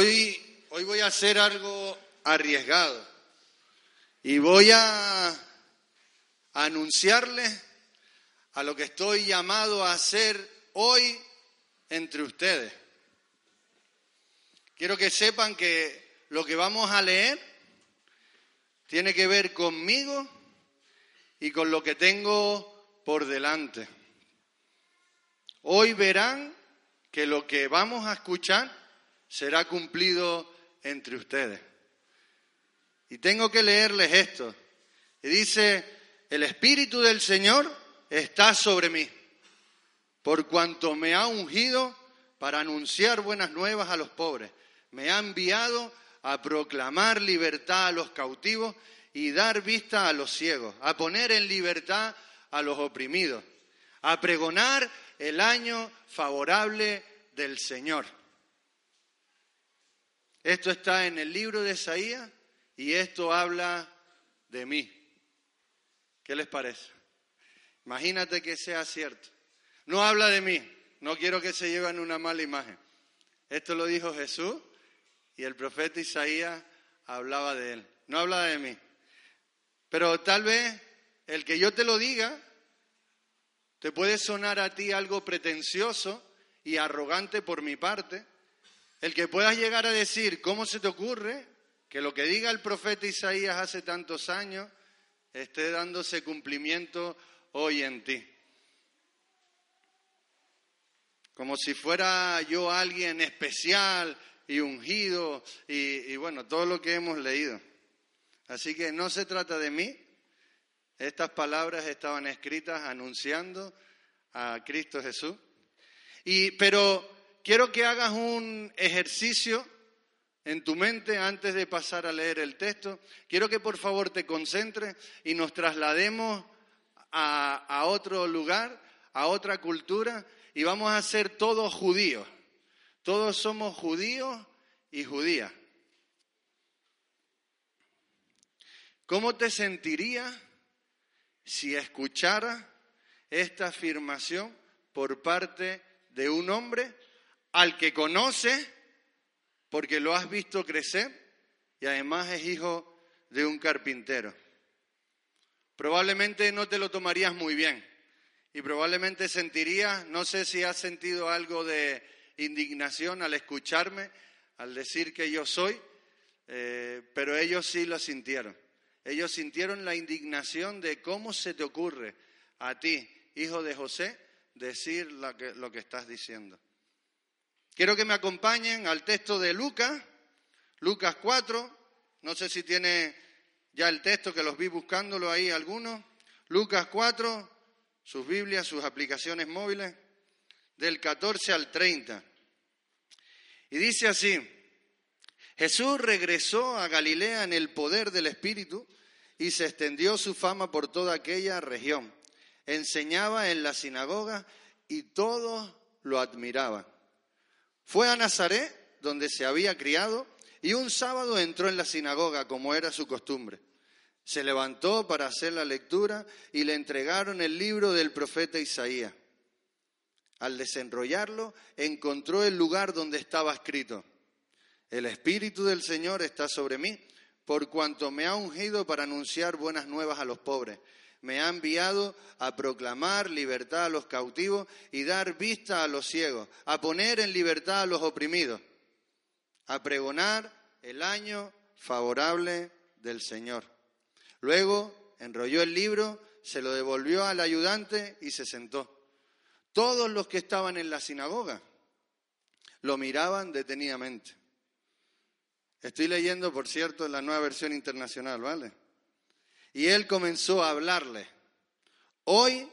Hoy, hoy voy a hacer algo arriesgado y voy a anunciarle a lo que estoy llamado a hacer hoy entre ustedes. Quiero que sepan que lo que vamos a leer tiene que ver conmigo y con lo que tengo por delante. Hoy verán que lo que vamos a escuchar será cumplido entre ustedes. Y tengo que leerles esto. Y dice, el Espíritu del Señor está sobre mí, por cuanto me ha ungido para anunciar buenas nuevas a los pobres. Me ha enviado a proclamar libertad a los cautivos y dar vista a los ciegos, a poner en libertad a los oprimidos, a pregonar el año favorable del Señor. Esto está en el libro de Isaías y esto habla de mí. ¿Qué les parece? Imagínate que sea cierto. No habla de mí, no quiero que se lleven una mala imagen. Esto lo dijo Jesús y el profeta Isaías hablaba de él. No habla de mí. Pero tal vez el que yo te lo diga te puede sonar a ti algo pretencioso y arrogante por mi parte. El que puedas llegar a decir, ¿cómo se te ocurre que lo que diga el profeta Isaías hace tantos años esté dándose cumplimiento hoy en ti? Como si fuera yo alguien especial y ungido y, y bueno, todo lo que hemos leído. Así que no se trata de mí. Estas palabras estaban escritas anunciando a Cristo Jesús. Y, pero quiero que hagas un ejercicio en tu mente antes de pasar a leer el texto. Quiero que por favor te concentres y nos traslademos a, otro lugar, a otra cultura, y vamos a ser todos judíos. Todos somos judíos y judías. ¿Cómo te sentirías si escuchara esta afirmación por parte de un hombre al que conoce porque lo has visto crecer y además es hijo de un carpintero? Probablemente no te lo tomarías muy bien y probablemente sentirías, no sé si has sentido algo de indignación al escucharme, al decir que yo soy, eh, pero ellos sí lo sintieron. Ellos sintieron la indignación de cómo se te ocurre a ti, hijo de José, decir lo que, lo que estás diciendo. Quiero que me acompañen al texto de Lucas, Lucas 4, no sé si tiene ya el texto que los vi buscándolo ahí algunos, Lucas 4, sus Biblias, sus aplicaciones móviles, del 14 al 30. Y dice así, Jesús regresó a Galilea en el poder del Espíritu y se extendió su fama por toda aquella región. Enseñaba en la sinagoga y todos lo admiraban. Fue a Nazaret, donde se había criado, y un sábado entró en la sinagoga, como era su costumbre. Se levantó para hacer la lectura y le entregaron el libro del profeta Isaías. Al desenrollarlo, encontró el lugar donde estaba escrito, El Espíritu del Señor está sobre mí por cuanto me ha ungido para anunciar buenas nuevas a los pobres. Me ha enviado a proclamar libertad a los cautivos y dar vista a los ciegos, a poner en libertad a los oprimidos, a pregonar el año favorable del Señor. Luego enrolló el libro, se lo devolvió al ayudante y se sentó. Todos los que estaban en la sinagoga lo miraban detenidamente. Estoy leyendo, por cierto, la nueva versión internacional, ¿vale? Y él comenzó a hablarle. Hoy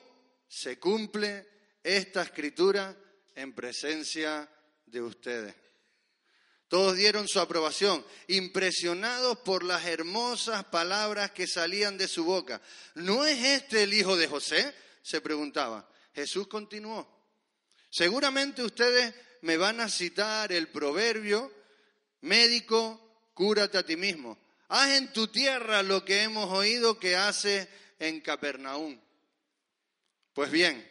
se cumple esta escritura en presencia de ustedes. Todos dieron su aprobación, impresionados por las hermosas palabras que salían de su boca. ¿No es este el hijo de José? se preguntaba. Jesús continuó. Seguramente ustedes me van a citar el proverbio Médico, cúrate a ti mismo. Haz en tu tierra lo que hemos oído que hace en Capernaum. Pues bien,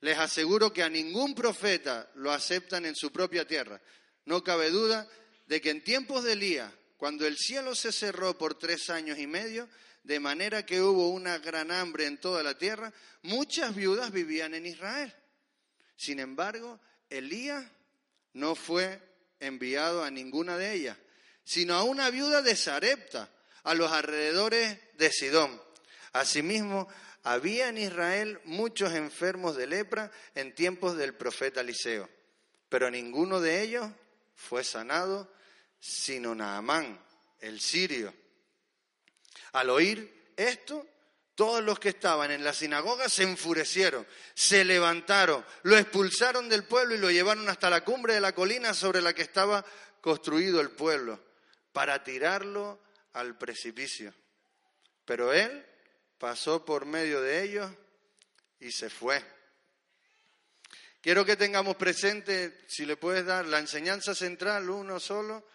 les aseguro que a ningún profeta lo aceptan en su propia tierra. No cabe duda de que en tiempos de Elías, cuando el cielo se cerró por tres años y medio, de manera que hubo una gran hambre en toda la tierra, muchas viudas vivían en Israel. Sin embargo, Elías no fue enviado a ninguna de ellas, sino a una viuda de Sarepta, a los alrededores de Sidón. Asimismo, había en Israel muchos enfermos de lepra en tiempos del profeta Eliseo, pero ninguno de ellos fue sanado, sino Naamán, el sirio. Al oír esto, todos los que estaban en la sinagoga se enfurecieron, se levantaron, lo expulsaron del pueblo y lo llevaron hasta la cumbre de la colina sobre la que estaba construido el pueblo, para tirarlo al precipicio. Pero él pasó por medio de ellos y se fue. Quiero que tengamos presente, si le puedes dar, la enseñanza central, uno solo,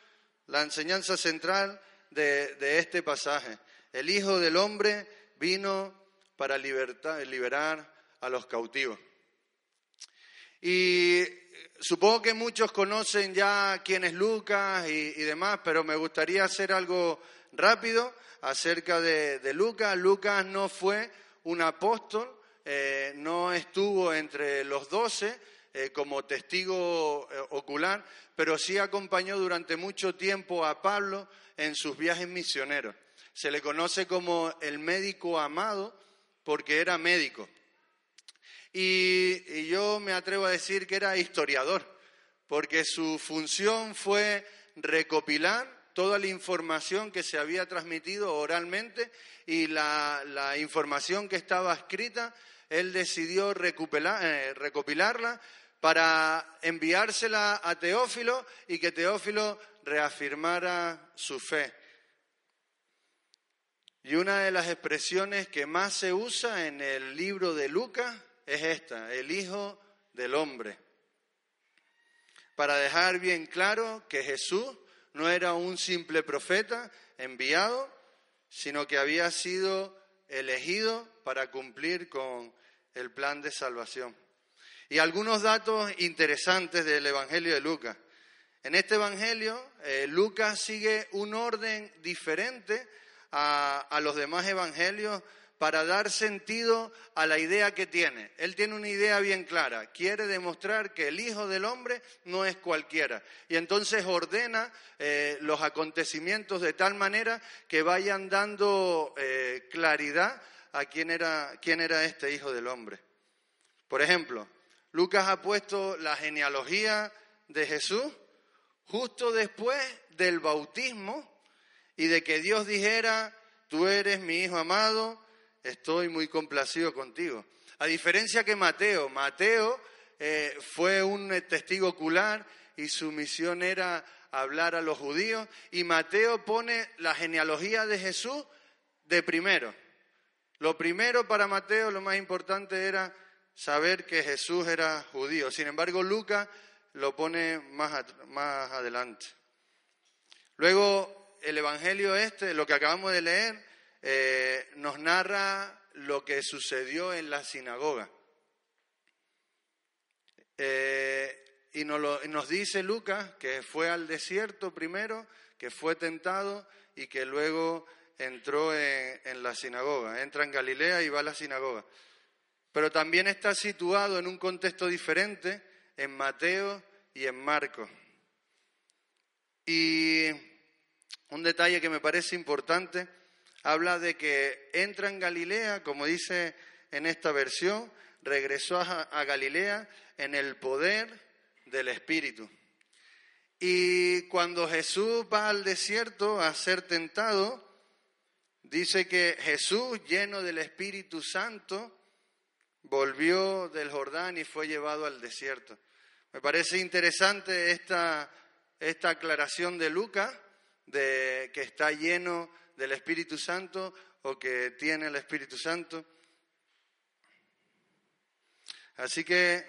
la enseñanza central de, este pasaje. El Hijo del Hombre vino para liberar a los cautivos. Y supongo que muchos conocen ya quién es Lucas y, demás, pero me gustaría hacer algo rápido acerca de, Lucas. Lucas no fue un apóstol, eh, no estuvo entre los doce eh, como testigo eh, ocular, pero sí acompañó durante mucho tiempo a Pablo en sus viajes misioneros. Se le conoce como el médico amado porque era médico. Y, yo me atrevo a decir que era historiador, porque su función fue recopilar toda la información que se había transmitido oralmente y la, información que estaba escrita, él decidió eh, recopilarla para enviársela a Teófilo y que Teófilo reafirmara su fe. Y una de las expresiones que más se usa en el libro de Lucas es esta, el Hijo del Hombre. Para dejar bien claro que Jesús no era un simple profeta enviado, sino que había sido elegido para cumplir con el plan de salvación. Y algunos datos interesantes del Evangelio de Lucas. En este Evangelio, eh, Lucas sigue un orden diferente a, los demás evangelios para dar sentido a la idea que tiene. Él tiene una idea bien clara, quiere demostrar que el Hijo del Hombre no es cualquiera. Y entonces ordena eh, los acontecimientos de tal manera que vayan dando eh, claridad a quién era, quién era este Hijo del Hombre. Por ejemplo, Lucas ha puesto la genealogía de Jesús justo después del bautismo y de que Dios dijera, tú eres mi hijo amado, estoy muy complacido contigo. A diferencia que Mateo, Mateo eh, fue un testigo ocular y su misión era hablar a los judíos y Mateo pone la genealogía de Jesús de primero. Lo primero para Mateo, lo más importante era saber que Jesús era judío. Sin embargo, Lucas lo pone más, más adelante. Luego, el Evangelio este, lo que acabamos de leer, eh, nos narra lo que sucedió en la sinagoga. Eh, y nos, dice Lucas que fue al desierto primero, que fue tentado y que luego entró en, en, la sinagoga. Entra en Galilea y va a la sinagoga. Pero también está situado en un contexto diferente en Mateo y en Marcos. Y un detalle que me parece importante, habla de que entra en Galilea, como dice en esta versión, regresó a, Galilea en el poder del Espíritu. Y cuando Jesús va al desierto a ser tentado, dice que Jesús, lleno del Espíritu Santo, volvió del Jordán y fue llevado al desierto. Me parece interesante esta, esta aclaración de Lucas, de que está lleno del Espíritu Santo o que tiene el Espíritu Santo. Así que,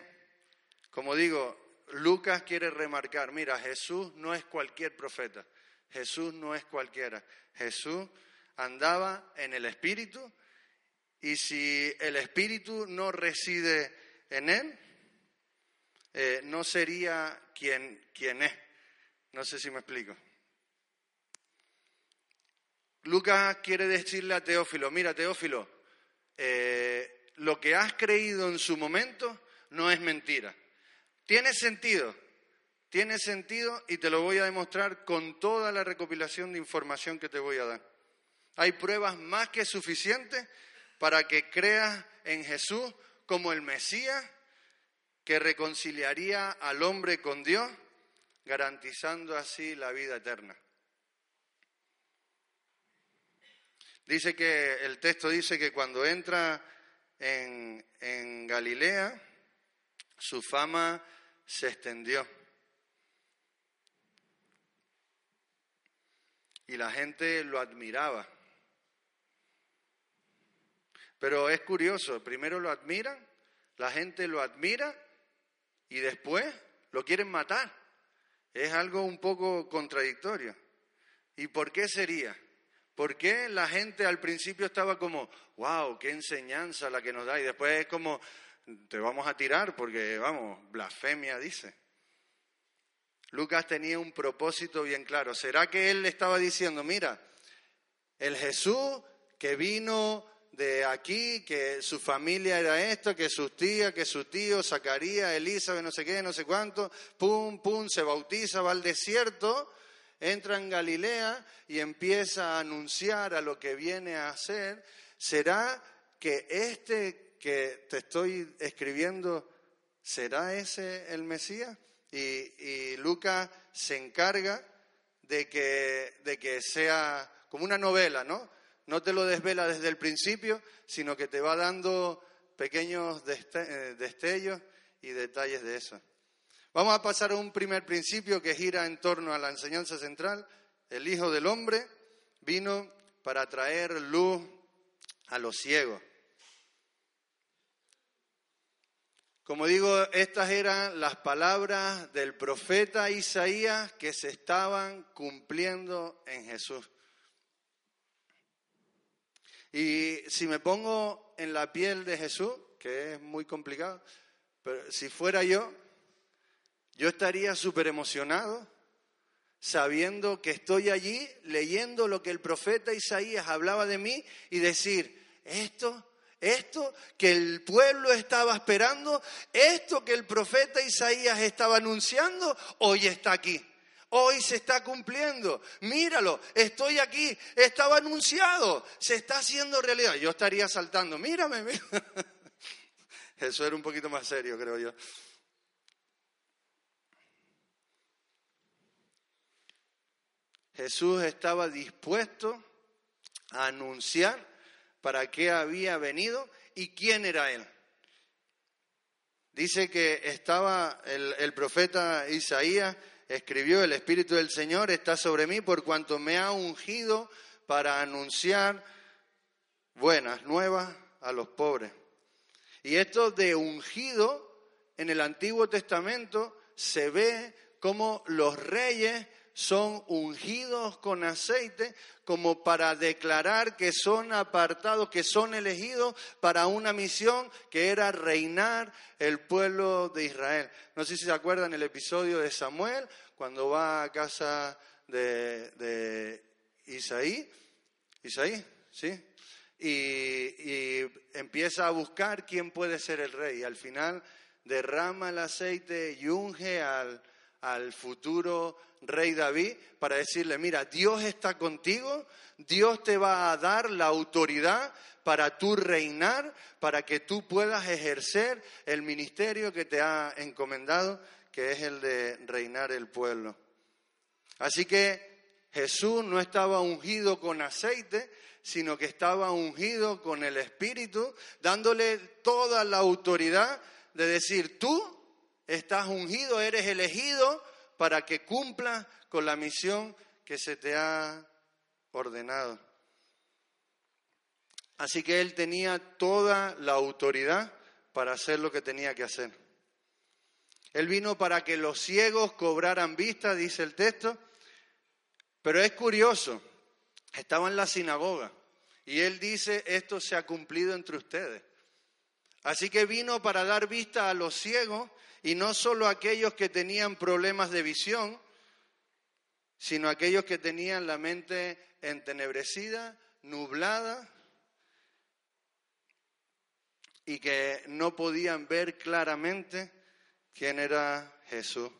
como digo, Lucas quiere remarcar, mira, Jesús no es cualquier profeta, Jesús no es cualquiera, Jesús andaba en el Espíritu y si el Espíritu no reside en él, eh, no sería quien, quien es. No sé si me explico. Lucas quiere decirle a Teófilo, mira Teófilo, eh, lo que has creído en su momento no es mentira. Tiene sentido, tiene sentido y te lo voy a demostrar con toda la recopilación de información que te voy a dar. Hay pruebas más que suficientes para que creas en Jesús como el Mesías que reconciliaría al hombre con Dios, garantizando así la vida eterna. Dice que el texto dice que cuando entra en, en Galilea, su fama se extendió. Y la gente lo admiraba. Pero es curioso, primero lo admiran, la gente lo admira y después lo quieren matar. Es algo un poco contradictorio. ¿Y por qué sería? ¿Por qué la gente al principio estaba como, wow, qué enseñanza la que nos da? Y después es como, te vamos a tirar porque, vamos, blasfemia dice. Lucas tenía un propósito bien claro. ¿Será que él le estaba diciendo, mira, el Jesús que vino de aquí, que su familia era esto, que sus tías, que su tío, Zacarías, Elizabeth, no sé qué, no sé cuánto, pum, pum, se bautiza, va al desierto, entra en Galilea y empieza a anunciar a lo que viene a hacer, ¿será que este que te estoy escribiendo, será ese el Mesías? Y, y Lucas se encarga de que, de que sea como una novela, ¿no? No te lo desvela desde el principio, sino que te va dando pequeños eh, destellos y detalles de eso. Vamos a pasar a un primer principio que gira en torno a la enseñanza central. El Hijo del Hombre vino para traer luz a los ciegos. Como digo, estas eran las palabras del profeta Isaías que se estaban cumpliendo en Jesús. Y si me pongo en la piel de Jesús, que es muy complicado, pero si fuera yo, yo estaría súper emocionado sabiendo que estoy allí leyendo lo que el profeta Isaías hablaba de mí y decir, esto, esto que el pueblo estaba esperando, esto que el profeta Isaías estaba anunciando, hoy está aquí. Hoy se está cumpliendo. Míralo, estoy aquí. Estaba anunciado. Se está haciendo realidad. Yo estaría saltando. Mírame, mírame. Eso era un poquito más serio, creo yo. Jesús estaba dispuesto a anunciar para qué había venido y quién era Él. Dice que estaba el, profeta Isaías, escribió, el Espíritu del Señor está sobre mí por cuanto me ha ungido para anunciar buenas nuevas a los pobres. Y esto de ungido en el Antiguo Testamento se ve como los reyes son ungidos con aceite como para declarar que son apartados, que son elegidos para una misión que era reinar el pueblo de Israel. No sé si se acuerdan el episodio de Samuel, cuando va a casa de, Isaí, Isaí, ¿sí? Y, y empieza a buscar quién puede ser el rey. Y al final derrama el aceite y unge al, al futuro rey David para decirle, mira, Dios está contigo, Dios te va a dar la autoridad para tú reinar, para que tú puedas ejercer el ministerio que te ha encomendado, que es el de reinar el pueblo. Así que Jesús no estaba ungido con aceite, sino que estaba ungido con el Espíritu, dándole toda la autoridad de decir, tú estás ungido, eres elegido para que cumpla con la misión que se te ha ordenado. Así que él tenía toda la autoridad para hacer lo que tenía que hacer. Él vino para que los ciegos cobraran vista, dice el texto, pero es curioso, estaba en la sinagoga y él dice, esto se ha cumplido entre ustedes. Así que vino para dar vista a los ciegos y no solo aquellos que tenían problemas de visión, sino aquellos que tenían la mente entenebrecida, nublada y que no podían ver claramente quién era Jesús.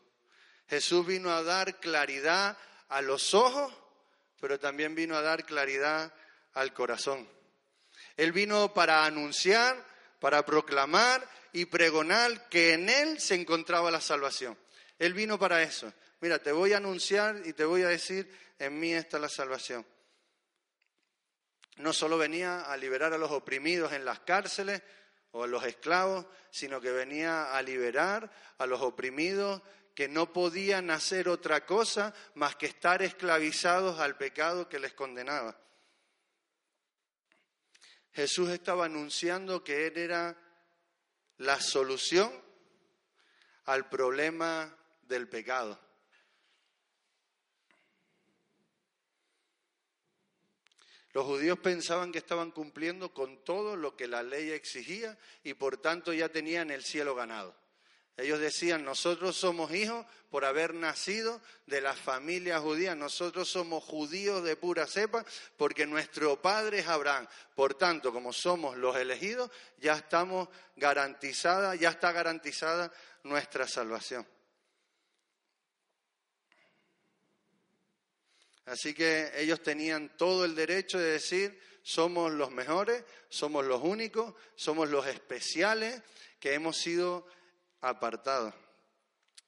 Jesús vino a dar claridad a los ojos, pero también vino a dar claridad al corazón. Él vino para anunciar, para proclamar y pregonar que en Él se encontraba la salvación. Él vino para eso. Mira, te voy a anunciar y te voy a decir, en mí está la salvación. No solo venía a liberar a los oprimidos en las cárceles o a los esclavos, sino que venía a liberar a los oprimidos que no podían hacer otra cosa más que estar esclavizados al pecado que les condenaba. Jesús estaba anunciando que Él era la solución al problema del pecado. Los judíos pensaban que estaban cumpliendo con todo lo que la ley exigía y por tanto ya tenían el cielo ganado. Ellos decían, nosotros somos hijos por haber nacido de la familia judía, nosotros somos judíos de pura cepa porque nuestro padre es Abraham. Por tanto, como somos los elegidos, ya estamos garantizada, ya está garantizada nuestra salvación. Así que ellos tenían todo el derecho de decir, somos los mejores, somos los únicos, somos los especiales que hemos sido apartados.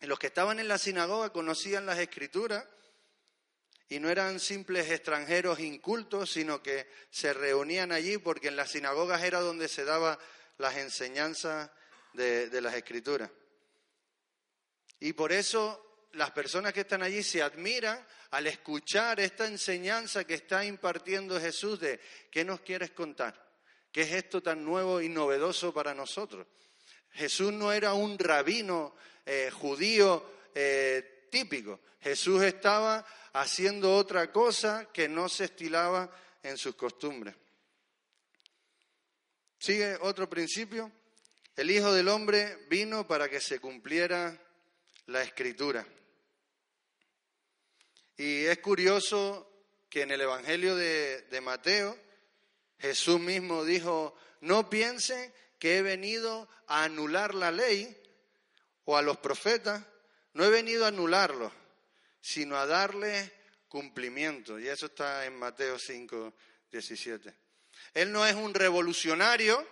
Y los que estaban en la sinagoga conocían las escrituras y no eran simples extranjeros incultos, sino que se reunían allí porque en las sinagogas era donde se daban las enseñanzas de, de las escrituras. Y por eso las personas que están allí se admiran al escuchar esta enseñanza que está impartiendo Jesús de qué nos quieres contar, qué es esto tan nuevo y novedoso para nosotros. Jesús no era un rabino eh, judío eh, típico, Jesús estaba haciendo otra cosa que no se estilaba en sus costumbres. Sigue otro principio. El Hijo del Hombre vino para que se cumpliera la escritura. Y es curioso que en el Evangelio de, Mateo Jesús mismo dijo, no piensen que he venido a anular la ley o a los profetas, no he venido a anularlos, sino a darles cumplimiento. Y eso está en Mateo 5, 17. Él no es un revolucionario,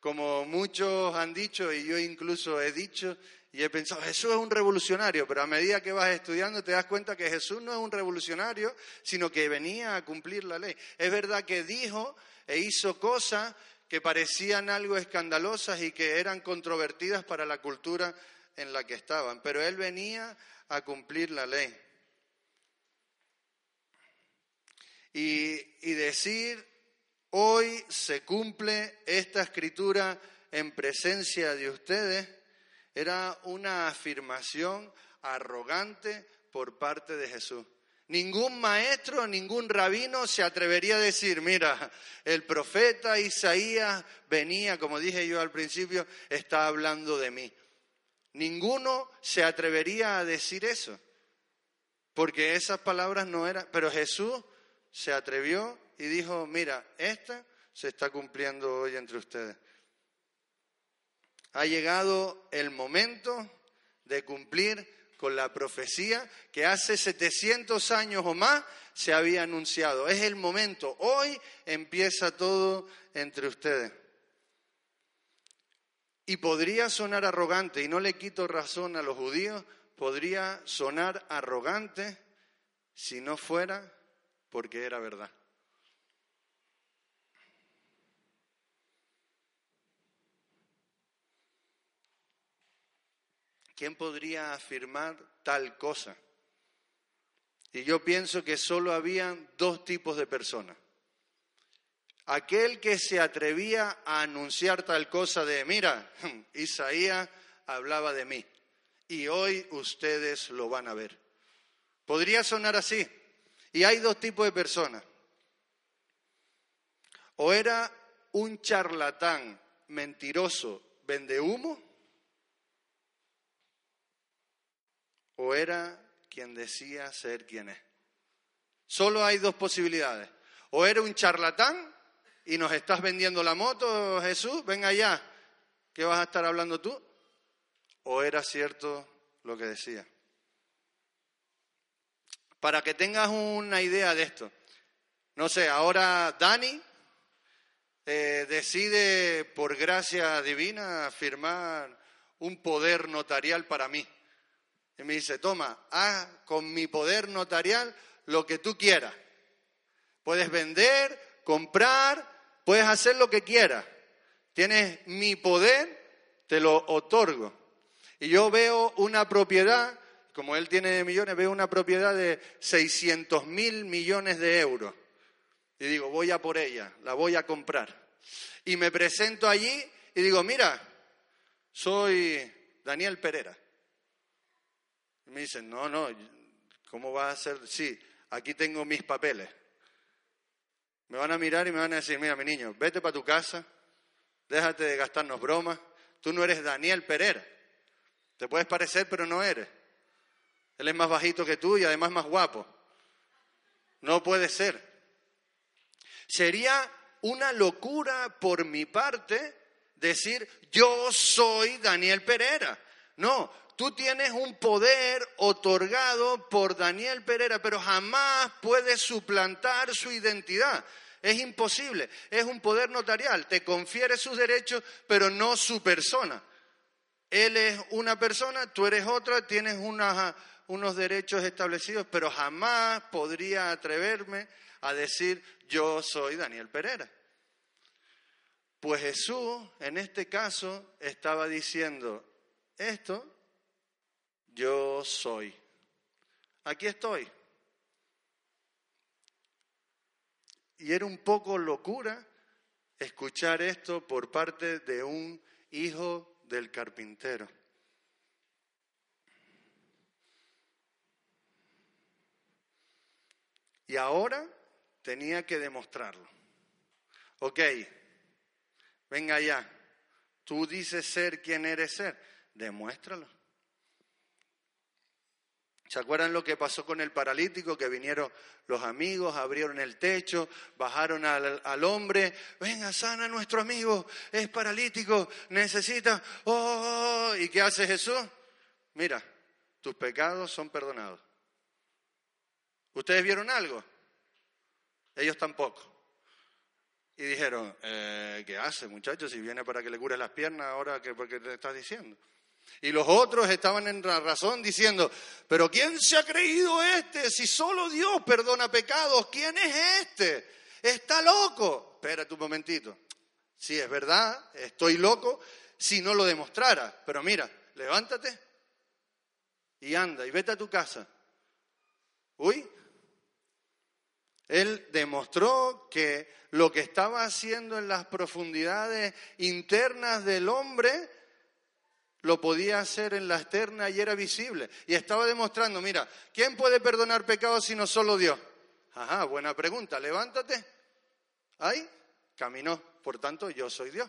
como muchos han dicho, y yo incluso he dicho, y he pensado, Jesús es un revolucionario, pero a medida que vas estudiando te das cuenta que Jesús no es un revolucionario, sino que venía a cumplir la ley. Es verdad que dijo e hizo cosas que parecían algo escandalosas y que eran controvertidas para la cultura en la que estaban, pero él venía a cumplir la ley. Y, y decir, hoy se cumple esta escritura en presencia de ustedes, era una afirmación arrogante por parte de Jesús. Ningún maestro, ningún rabino se atrevería a decir, mira, el profeta Isaías venía, como dije yo al principio, está hablando de mí. Ninguno se atrevería a decir eso, porque esas palabras no eran, pero Jesús se atrevió y dijo, mira, esta se está cumpliendo hoy entre ustedes ha llegado el momento de cumplir con la profecía que hace 700 años o más se había anunciado. Es el momento. Hoy empieza todo entre ustedes. Y podría sonar arrogante, y no le quito razón a los judíos, podría sonar arrogante si no fuera porque era verdad. ¿Quién podría afirmar tal cosa? Y yo pienso que solo habían dos tipos de personas. Aquel que se atrevía a anunciar tal cosa de, mira, Isaías hablaba de mí y hoy ustedes lo van a ver. Podría sonar así. Y hay dos tipos de personas. O era un charlatán mentiroso, vende humo, o era quien decía ser quien es. Solo hay dos posibilidades. O eres un charlatán y nos estás vendiendo la moto, Jesús, ven allá, ¿qué vas a estar hablando tú? ¿O era cierto lo que decía? Para que tengas una idea de esto, no sé, ahora Dani eh, decide por gracia divina firmar un poder notarial para mí. Y me dice, toma, haz con mi poder notarial lo que tú quieras. Puedes vender, comprar, puedes hacer lo que quieras. Tienes mi poder, te lo otorgo. Y yo veo una propiedad, como él tiene millones, veo una propiedad de 600 mil millones de euros. Y digo, voy a por ella, la voy a comprar. Y me presento allí y digo, mira, soy Daniel Pereira. Me dicen, no, no, ¿cómo va a ser? Sí, aquí tengo mis papeles. Me van a mirar y me van a decir, mira, mi niño, vete para tu casa, déjate de gastarnos bromas, tú no eres Daniel Pereira. Te puedes parecer, pero no eres. Él es más bajito que tú y además más guapo. No puede ser. Sería una locura por mi parte decir, yo soy Daniel Pereira. No, tú tienes un poder otorgado por Daniel Pereira, pero jamás puedes suplantar su identidad. Es imposible, es un poder notarial, te confiere sus derechos, pero no su persona. Él es una persona, tú eres otra, tienes unos derechos establecidos, pero jamás podría atreverme a decir yo soy Daniel Pereira. Pues Jesús, en este caso, estaba diciendo, esto yo soy. Aquí estoy. Y era un poco locura escuchar esto por parte de un hijo del carpintero. Y ahora tenía que demostrarlo. Ok, venga ya, tú dices ser quien eres ser, demuéstralo. ¿Se acuerdan lo que pasó con el paralítico? Que vinieron los amigos, abrieron el techo, bajaron al, hombre. Venga, sana nuestro amigo, es paralítico, necesita. Oh, ¿y qué hace Jesús? Mira, tus pecados son perdonados. ¿Ustedes vieron algo? Ellos tampoco. Y dijeron, eh, ¿qué hace, muchachos? Si viene para que le cure las piernas, ahora, ¿qué, ¿por qué te estás diciendo? Y los otros estaban en la razón diciendo, pero ¿quién se ha creído este? Si solo Dios perdona pecados, ¿quién es este? Está loco. Espérate un momentito. Sí, es verdad, estoy loco si no lo demostrara. Pero mira, levántate y anda y vete a tu casa. Uy, él demostró que lo que estaba haciendo en las profundidades internas del hombre lo podía hacer en la externa y era visible. Y estaba demostrando, mira, ¿quién puede perdonar pecados si no solo Dios? Ajá, buena pregunta, levántate. Ahí, caminó, por tanto yo soy Dios.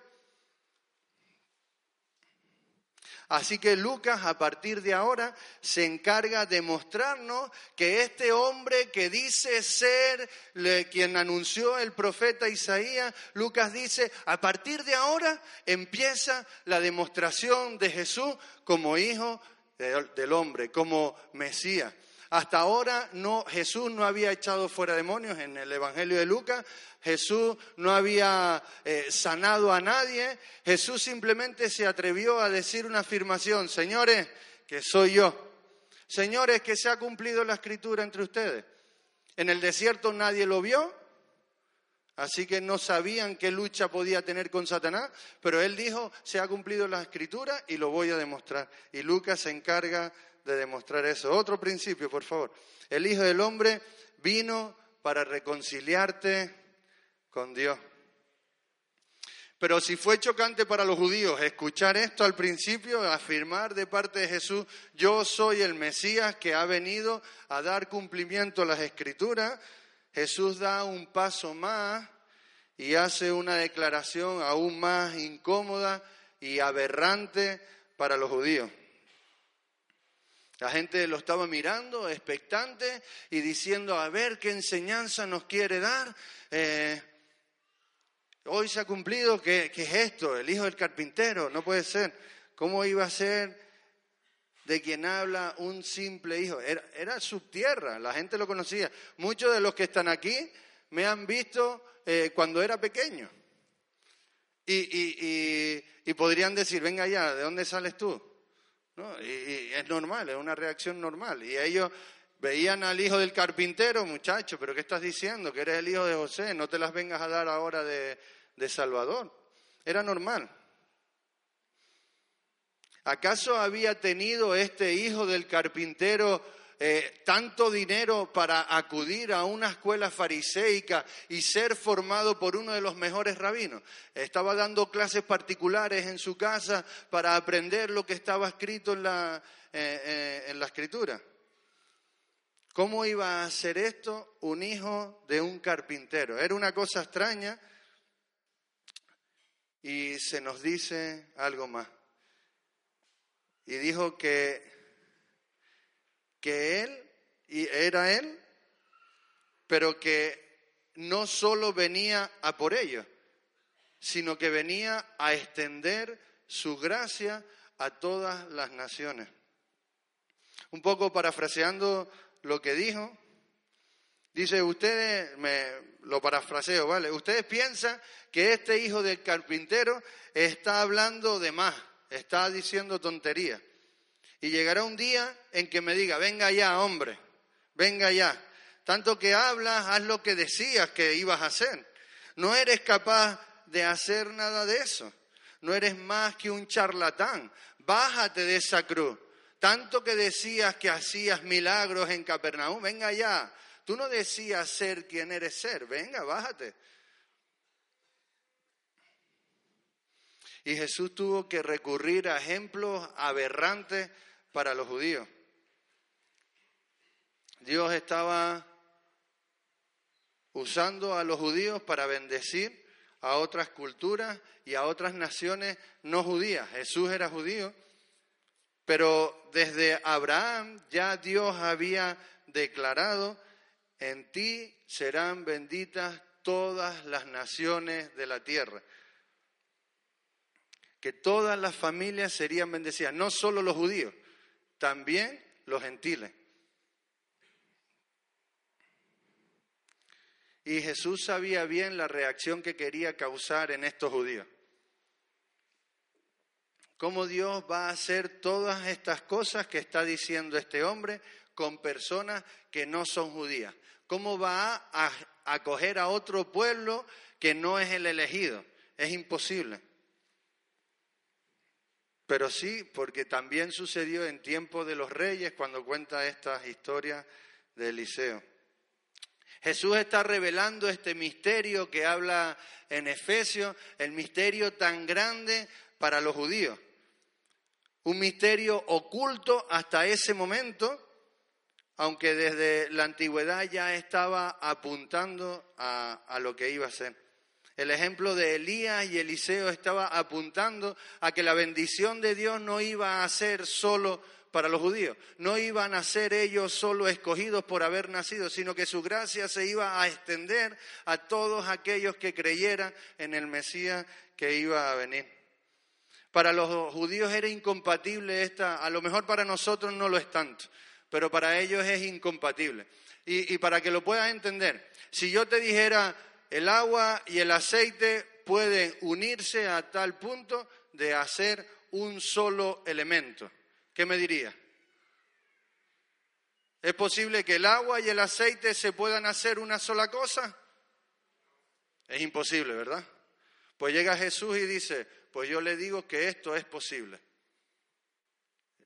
Así que Lucas a partir de ahora se encarga de mostrarnos que este hombre que dice ser quien anunció el profeta Isaías, Lucas dice, a partir de ahora empieza la demostración de Jesús como hijo del hombre, como Mesías. Hasta ahora no, Jesús no había echado fuera demonios en el Evangelio de Lucas, Jesús no había eh, sanado a nadie, Jesús simplemente se atrevió a decir una afirmación, señores, que soy yo, señores, que se ha cumplido la escritura entre ustedes. En el desierto nadie lo vio, así que no sabían qué lucha podía tener con Satanás, pero él dijo, se ha cumplido la escritura y lo voy a demostrar. Y Lucas se encarga de demostrar eso. Otro principio, por favor. El Hijo del Hombre vino para reconciliarte con Dios. Pero si fue chocante para los judíos escuchar esto al principio, afirmar de parte de Jesús, yo soy el Mesías que ha venido a dar cumplimiento a las escrituras, Jesús da un paso más y hace una declaración aún más incómoda y aberrante para los judíos. La gente lo estaba mirando, expectante, y diciendo, a ver qué enseñanza nos quiere dar. Eh, hoy se ha cumplido, ¿qué, ¿qué, es esto? El hijo del carpintero, no puede ser. ¿Cómo iba a ser de quien habla un simple hijo? Era, era subtierra, la gente lo conocía. Muchos de los que están aquí me han visto eh, cuando era pequeño. Y, y, podrían decir, venga ya, ¿de dónde sales tú? Y, es normal, es una reacción normal. Y ellos veían al hijo del carpintero, muchacho, pero ¿qué estás diciendo? Que eres el hijo de José, no te las vengas a dar ahora de, de Salvador. Era normal. ¿Acaso había tenido este hijo del carpintero eh, tanto dinero para acudir a una escuela fariseica y ser formado por uno de los mejores rabinos. Estaba dando clases particulares en su casa para aprender lo que estaba escrito en la, eh, eh, en la escritura. ¿Cómo iba a hacer esto un hijo de un carpintero? Era una cosa extraña y se nos dice algo más. Y dijo que que Él y era Él, pero que no solo venía a por ellos, sino que venía a extender su gracia a todas las naciones. Un poco parafraseando lo que dijo, dice, ustedes, me lo parafraseo, ¿vale? Ustedes piensan que este hijo del carpintero está hablando de más, está diciendo tonterías. Y llegará un día en que me diga, venga ya, hombre, venga ya. Tanto que hablas, haz lo que decías que ibas a hacer. No eres capaz de hacer nada de eso. No eres más que un charlatán. Bájate de esa cruz. Tanto que decías que hacías milagros en Capernaum, venga ya. Tú no decías ser quien eres ser. Venga, bájate. Y Jesús tuvo que recurrir a ejemplos aberrantes para los judíos. Dios estaba usando a los judíos para bendecir a otras culturas y a otras naciones no judías. Jesús era judío, pero desde Abraham ya Dios había declarado, en ti serán benditas todas las naciones de la tierra. Que todas las familias serían bendecidas, no solo los judíos también los gentiles. Y Jesús sabía bien la reacción que quería causar en estos judíos. ¿Cómo Dios va a hacer todas estas cosas que está diciendo este hombre con personas que no son judías? ¿Cómo va a acoger a otro pueblo que no es el elegido? Es imposible. Pero sí, porque también sucedió en tiempo de los reyes cuando cuenta estas historias de Eliseo. Jesús está revelando este misterio que habla en Efesios, el misterio tan grande para los judíos. Un misterio oculto hasta ese momento, aunque desde la antigüedad ya estaba apuntando a, a lo que iba a ser. El ejemplo de Elías y Eliseo estaba apuntando a que la bendición de Dios no iba a ser solo para los judíos, no iban a ser ellos solo escogidos por haber nacido, sino que su gracia se iba a extender a todos aquellos que creyeran en el Mesías que iba a venir. Para los judíos era incompatible esta, a lo mejor para nosotros no lo es tanto, pero para ellos es incompatible. Y, y para que lo puedas entender, si yo te dijera, el agua y el aceite pueden unirse a tal punto de hacer un solo elemento. ¿Qué me diría? ¿Es posible que el agua y el aceite se puedan hacer una sola cosa? Es imposible, ¿verdad? Pues llega Jesús y dice, pues yo le digo que esto es posible.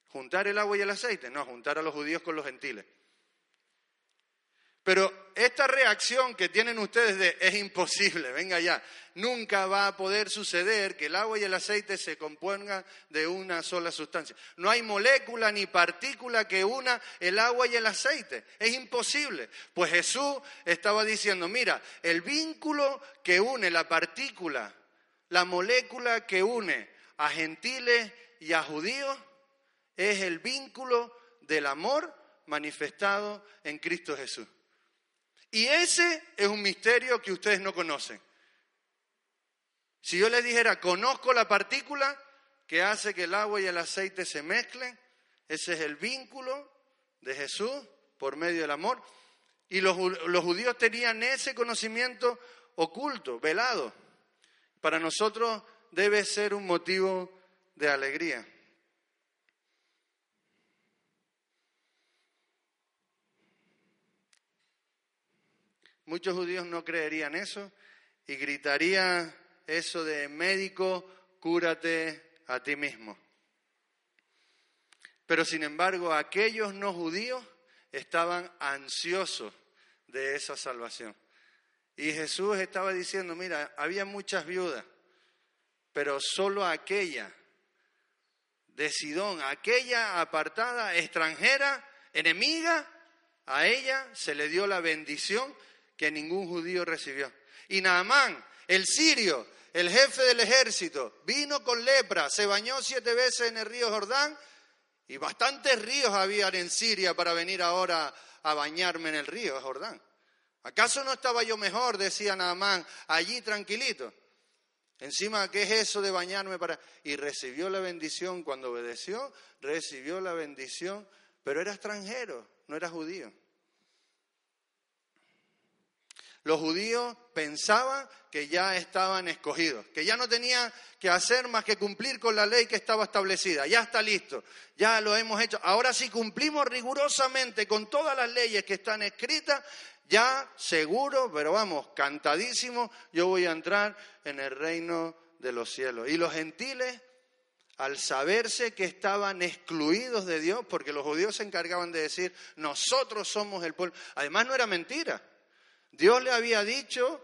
¿Juntar el agua y el aceite? No, juntar a los judíos con los gentiles. Pero esta reacción que tienen ustedes de es imposible, venga ya, nunca va a poder suceder que el agua y el aceite se compongan de una sola sustancia. No hay molécula ni partícula que una el agua y el aceite. Es imposible. Pues Jesús estaba diciendo, mira, el vínculo que une la partícula, la molécula que une a gentiles y a judíos, es el vínculo del amor manifestado en Cristo Jesús. Y ese es un misterio que ustedes no conocen. Si yo les dijera, conozco la partícula que hace que el agua y el aceite se mezclen, ese es el vínculo de Jesús por medio del amor. Y los, los judíos tenían ese conocimiento oculto, velado. Para nosotros debe ser un motivo de alegría. Muchos judíos no creerían eso y gritarían eso de médico, cúrate a ti mismo. Pero sin embargo, aquellos no judíos estaban ansiosos de esa salvación. Y Jesús estaba diciendo, mira, había muchas viudas, pero solo aquella de Sidón, aquella apartada, extranjera, enemiga, a ella se le dio la bendición que ningún judío recibió. Y Naamán, el sirio, el jefe del ejército, vino con lepra, se bañó siete veces en el río Jordán y bastantes ríos habían en Siria para venir ahora a bañarme en el río Jordán. ¿Acaso no estaba yo mejor, decía Naamán, allí tranquilito? Encima, ¿qué es eso de bañarme para...? Y recibió la bendición cuando obedeció, recibió la bendición, pero era extranjero, no era judío. Los judíos pensaban que ya estaban escogidos, que ya no tenían que hacer más que cumplir con la ley que estaba establecida. Ya está listo, ya lo hemos hecho. Ahora si cumplimos rigurosamente con todas las leyes que están escritas, ya seguro, pero vamos, cantadísimo, yo voy a entrar en el reino de los cielos. Y los gentiles, al saberse que estaban excluidos de Dios, porque los judíos se encargaban de decir, nosotros somos el pueblo, además no era mentira. Dios le había dicho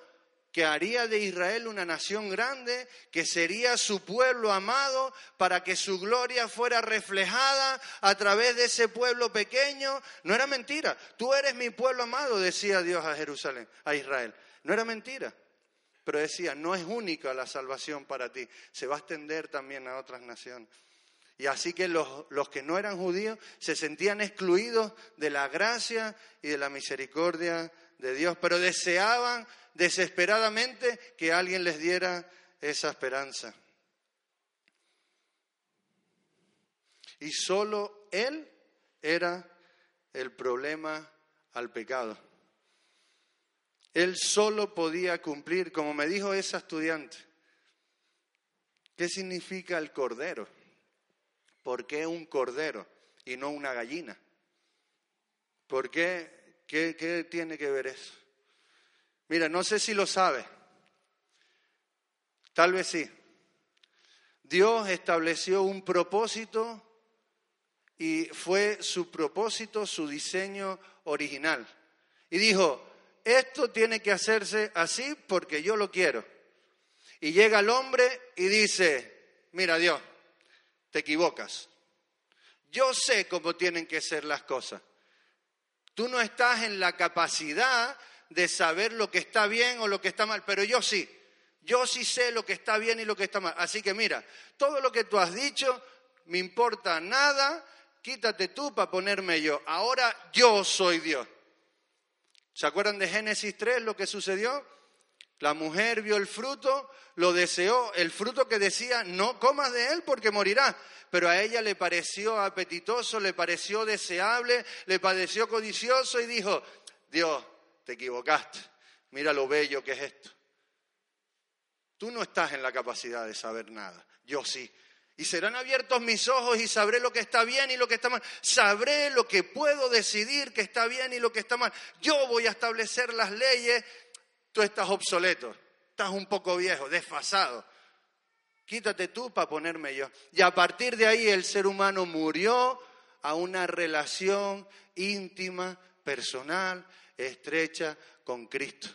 que haría de Israel una nación grande, que sería su pueblo amado para que su gloria fuera reflejada a través de ese pueblo pequeño. No era mentira. Tú eres mi pueblo amado, decía Dios a Jerusalén, a Israel. No era mentira. Pero decía, no es única la salvación para ti, se va a extender también a otras naciones. Y así que los, los, que no eran judíos se sentían excluidos de la gracia y de la misericordia de Dios, pero deseaban desesperadamente que alguien les diera esa esperanza. Y solo Él era el problema al pecado. Él solo podía cumplir, como me dijo esa estudiante, ¿qué significa el cordero? ¿Por qué un cordero y no una gallina? ¿Por qué ¿Qué, tiene que ver eso? Mira, no sé si lo sabe. Tal vez sí. Dios estableció un propósito y fue su propósito, su diseño original. Y dijo, esto tiene que hacerse así porque yo lo quiero. Y llega el hombre y dice, mira Dios, te equivocas. Yo sé cómo tienen que ser las cosas. Tú no estás en la capacidad de saber lo que está bien o lo que está mal, pero yo sí. Yo sí sé lo que está bien y lo que está mal. Así que mira, todo lo que tú has dicho me importa nada, quítate tú para ponerme yo. Ahora yo soy Dios. ¿Se acuerdan de Génesis 3 lo que sucedió? La mujer vio el fruto, lo deseó, el fruto que decía, no comas de él porque morirá. Pero a ella le pareció apetitoso, le pareció deseable, le pareció codicioso y dijo, Dios, te equivocaste, mira lo bello que es esto. Tú no estás en la capacidad de saber nada, yo sí. Y serán abiertos mis ojos y sabré lo que está bien y lo que está mal. Sabré lo que puedo decidir que está bien y lo que está mal. Yo voy a establecer las leyes Tú estás obsoleto, estás un poco viejo, desfasado. Quítate tú para ponerme yo. Y a partir de ahí el ser humano murió a una relación íntima, personal, estrecha con Cristo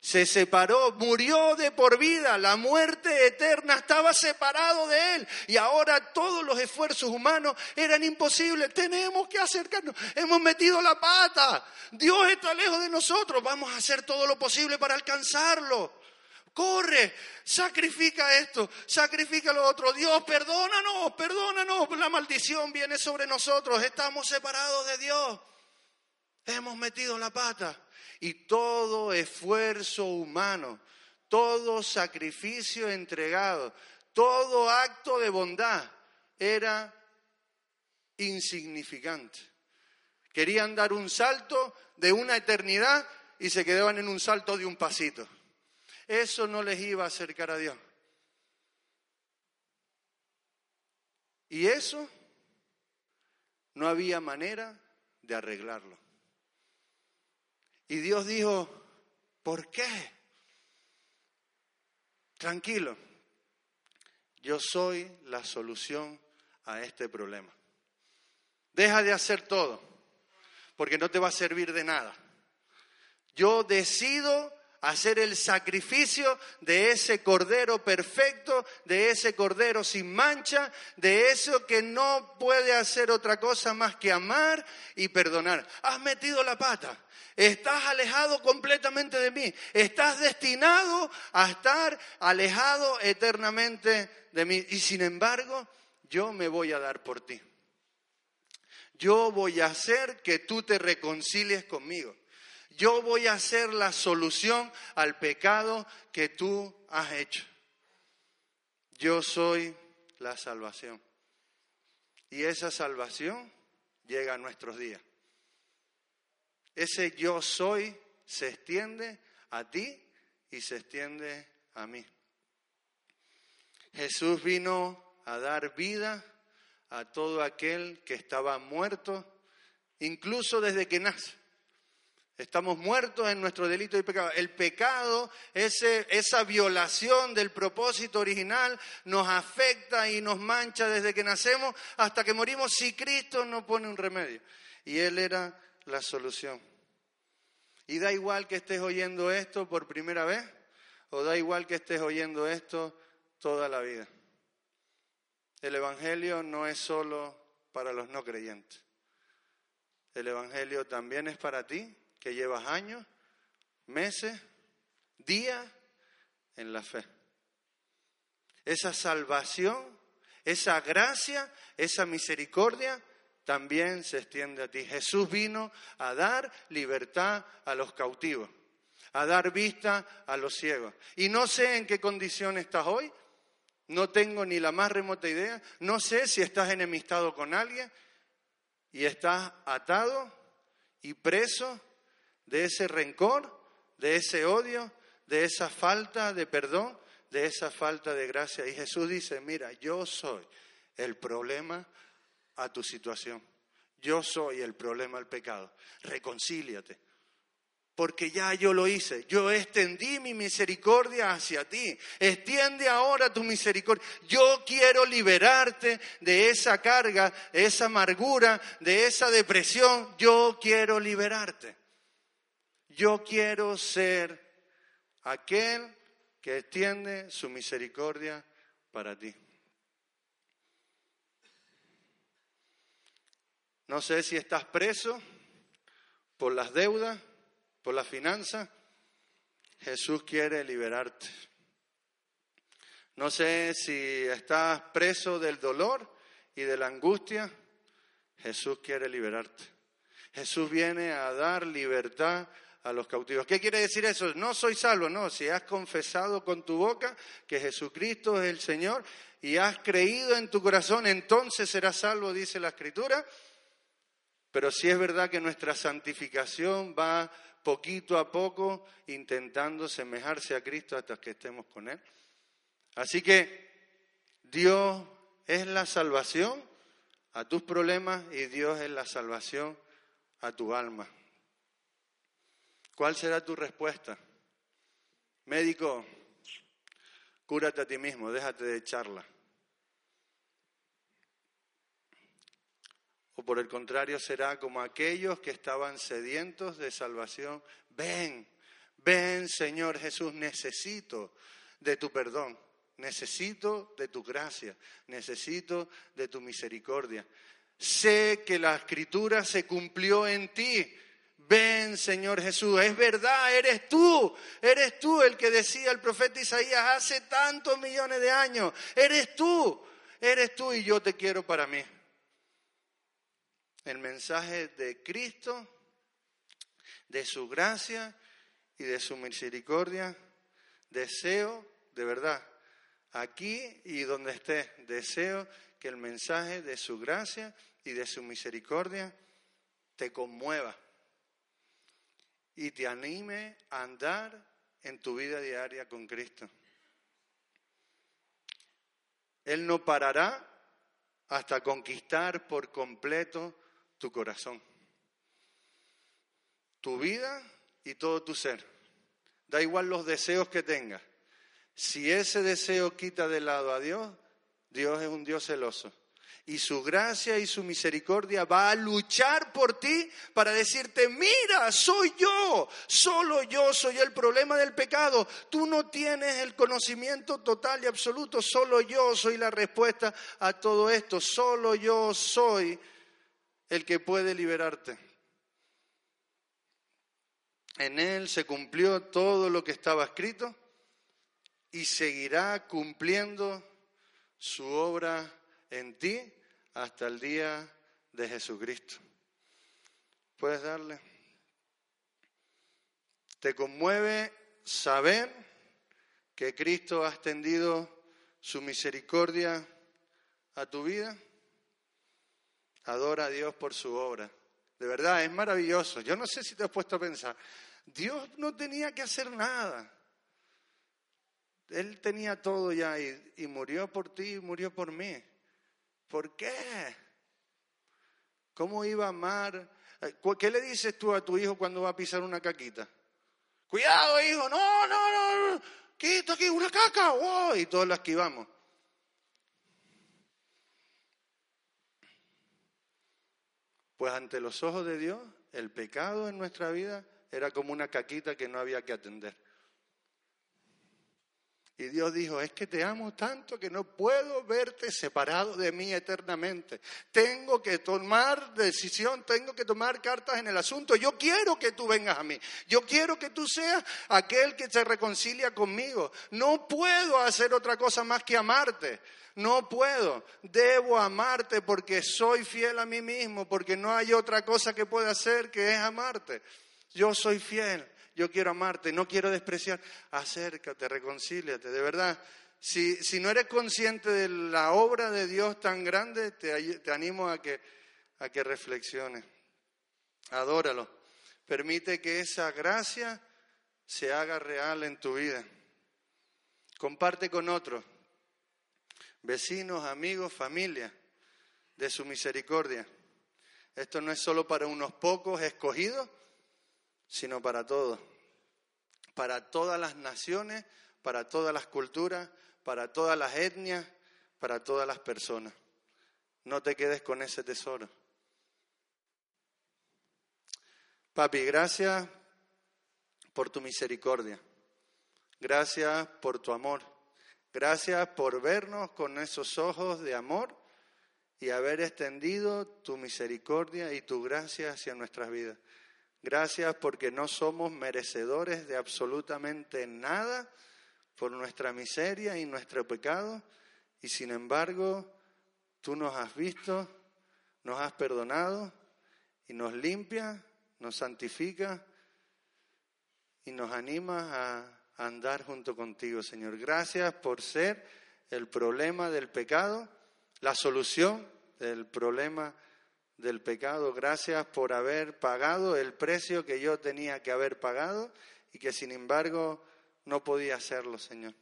se separó, murió de por vida, la muerte eterna estaba separado de él y ahora todos los esfuerzos humanos eran imposibles. Tenemos que acercarnos, hemos metido la pata, Dios está lejos de nosotros, vamos a hacer todo lo posible para alcanzarlo. corre, sacrifica esto, sacrifica lo otro. Dios, perdónanos, perdónanos, la maldición viene sobre nosotros, estamos separados de Dios, hemos metido la pata. Y todo esfuerzo humano, todo sacrificio entregado, todo acto de bondad era insignificante. Querían dar un salto de una eternidad y se quedaban en un salto de un pasito. Eso no les iba a acercar a Dios. Y eso no había manera de arreglarlo. Y Dios dijo, ¿por qué? Tranquilo, yo soy la solución a este problema. Deja de hacer todo, porque no te va a servir de nada. Yo decido hacer el sacrificio de ese cordero perfecto, de ese cordero sin mancha, de eso que no puede hacer otra cosa más que amar y perdonar. Has metido la pata, estás alejado completamente de mí, estás destinado a estar alejado eternamente de mí. Y sin embargo, yo me voy a dar por ti. Yo voy a hacer que tú te reconcilies conmigo. Yo voy a ser la solución al pecado que tú has hecho. Yo soy la salvación. Y esa salvación llega a nuestros días. Ese yo soy se extiende a ti y se extiende a mí. Jesús vino a dar vida a todo aquel que estaba muerto, incluso desde que nace. Estamos muertos en nuestro delito y pecado. El pecado, esa violación del propósito original, nos afecta y nos mancha desde que nacemos hasta que morimos si Cristo no pone un remedio. Y Él era la solución. Y da igual que estés oyendo esto por primera vez o da igual que estés oyendo esto toda la vida. El Evangelio no es solo para los no creyentes. El Evangelio también es para ti que llevas años, meses, días en la fe. Esa salvación, esa gracia, esa misericordia también se extiende a ti. Jesús vino a dar libertad a los cautivos, a dar vista a los ciegos. Y no sé en qué condición estás hoy, no tengo ni la más remota idea, no sé si estás enemistado con alguien y estás atado y preso de ese rencor, de ese odio, de esa falta de perdón, de esa falta de gracia. Y Jesús dice, mira, yo soy el problema a tu situación. Yo soy el problema al pecado. Reconcíliate. Porque ya yo lo hice. Yo extendí mi misericordia hacia ti. Extiende ahora tu misericordia. Yo quiero liberarte de esa carga, de esa amargura, de esa depresión. Yo quiero liberarte. Yo quiero ser aquel que extiende su misericordia para ti. No sé si estás preso por las deudas, por la finanza. Jesús quiere liberarte. No sé si estás preso del dolor y de la angustia. Jesús quiere liberarte. Jesús viene a dar libertad a los cautivos. ¿Qué quiere decir eso? No soy salvo, no. Si has confesado con tu boca que Jesucristo es el Señor y has creído en tu corazón, entonces serás salvo, dice la Escritura. Pero sí es verdad que nuestra santificación va poquito a poco intentando semejarse a Cristo hasta que estemos con Él. Así que Dios es la salvación a tus problemas y Dios es la salvación a tu alma. ¿Cuál será tu respuesta? Médico, cúrate a ti mismo, déjate de charla. O por el contrario será como aquellos que estaban sedientos de salvación. Ven, ven Señor Jesús, necesito de tu perdón, necesito de tu gracia, necesito de tu misericordia. Sé que la escritura se cumplió en ti Ven, Señor Jesús, es verdad, eres tú, eres tú el que decía el profeta Isaías hace tantos millones de años, eres tú, eres tú y yo te quiero para mí. El mensaje de Cristo, de su gracia y de su misericordia, deseo, de verdad, aquí y donde esté, deseo que el mensaje de su gracia y de su misericordia te conmueva y te anime a andar en tu vida diaria con Cristo. Él no parará hasta conquistar por completo tu corazón, tu vida y todo tu ser. Da igual los deseos que tengas. Si ese deseo quita de lado a Dios, Dios es un Dios celoso y su gracia y su misericordia va a luchar por ti para decirte, mira, soy yo, solo yo soy el problema del pecado. Tú no tienes el conocimiento total y absoluto, solo yo soy la respuesta a todo esto, solo yo soy el que puede liberarte. En Él se cumplió todo lo que estaba escrito y seguirá cumpliendo su obra en ti hasta el día de Jesucristo. ¿Puedes darle? ¿Te conmueve saber que Cristo ha extendido su misericordia a tu vida? Adora a Dios por su obra. De verdad, es maravilloso. Yo no sé si te has puesto a pensar. Dios no tenía que hacer nada. Él tenía todo ya y, y murió por ti y murió por mí. ¿Por qué? ¿Cómo iba a amar? Eh, ¿Qué le dices tú a tu hijo cuando va a pisar una caquita? Cuidado, hijo, no, no, no, quita aquí una caca, oh, y todos la esquivamos. Pues ante los ojos de Dios, el pecado en nuestra vida era como una caquita que no había que atender. Y Dios dijo, es que te amo tanto que no puedo verte separado de mí eternamente. Tengo que tomar decisión, tengo que tomar cartas en el asunto. Yo quiero que tú vengas a mí. Yo quiero que tú seas aquel que se reconcilia conmigo. No puedo hacer otra cosa más que amarte. No puedo. Debo amarte porque soy fiel a mí mismo, porque no hay otra cosa que pueda hacer que es amarte. Yo soy fiel yo quiero amarte, no quiero despreciar, acércate, reconcíliate, de verdad. Si, si no eres consciente de la obra de Dios tan grande, te, te animo a que, a que reflexiones. Adóralo. Permite que esa gracia se haga real en tu vida. Comparte con otros, vecinos, amigos, familia, de su misericordia. Esto no es solo para unos pocos escogidos, sino para todos, para todas las naciones, para todas las culturas, para todas las etnias, para todas las personas. No te quedes con ese tesoro. Papi, gracias por tu misericordia. Gracias por tu amor. Gracias por vernos con esos ojos de amor y haber extendido tu misericordia y tu gracia hacia nuestras vidas. Gracias porque no somos merecedores de absolutamente nada por nuestra miseria y nuestro pecado, y sin embargo tú nos has visto, nos has perdonado y nos limpia, nos santifica y nos anima a andar junto contigo, Señor. Gracias por ser el problema del pecado, la solución del problema del pecado. Gracias por haber pagado el precio que yo tenía que haber pagado y que sin embargo no podía hacerlo, Señor.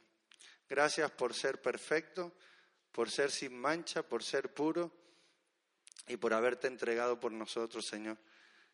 Gracias por ser perfecto, por ser sin mancha, por ser puro y por haberte entregado por nosotros, Señor.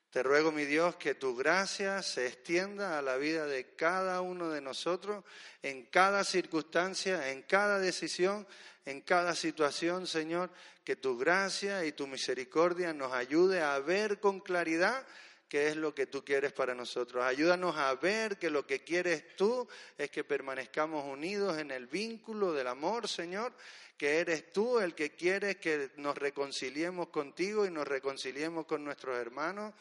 Te ruego, mi Dios, que tu gracia se extienda a la vida de cada uno de nosotros, en cada circunstancia, en cada decisión, en cada situación, Señor, que tu gracia y tu misericordia nos ayude a ver con claridad qué es lo que tú quieres para nosotros. Ayúdanos a ver que lo que quieres tú es que permanezcamos unidos en el vínculo del amor, Señor, que eres tú el que quieres que nos reconciliemos contigo y nos reconciliemos con nuestros hermanos.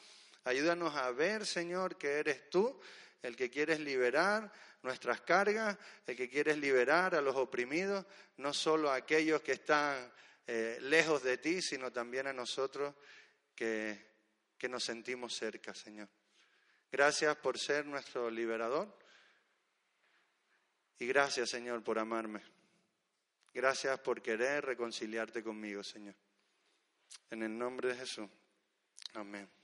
Ayúdanos a ver, Señor, que eres tú el que quieres liberar nuestras cargas, el que quieres liberar a los oprimidos, no solo a aquellos que están eh, lejos de ti, sino también a nosotros que, que nos sentimos cerca, Señor. Gracias por ser nuestro liberador y gracias, Señor, por amarme. Gracias por querer reconciliarte conmigo, Señor. En el nombre de Jesús. Amén.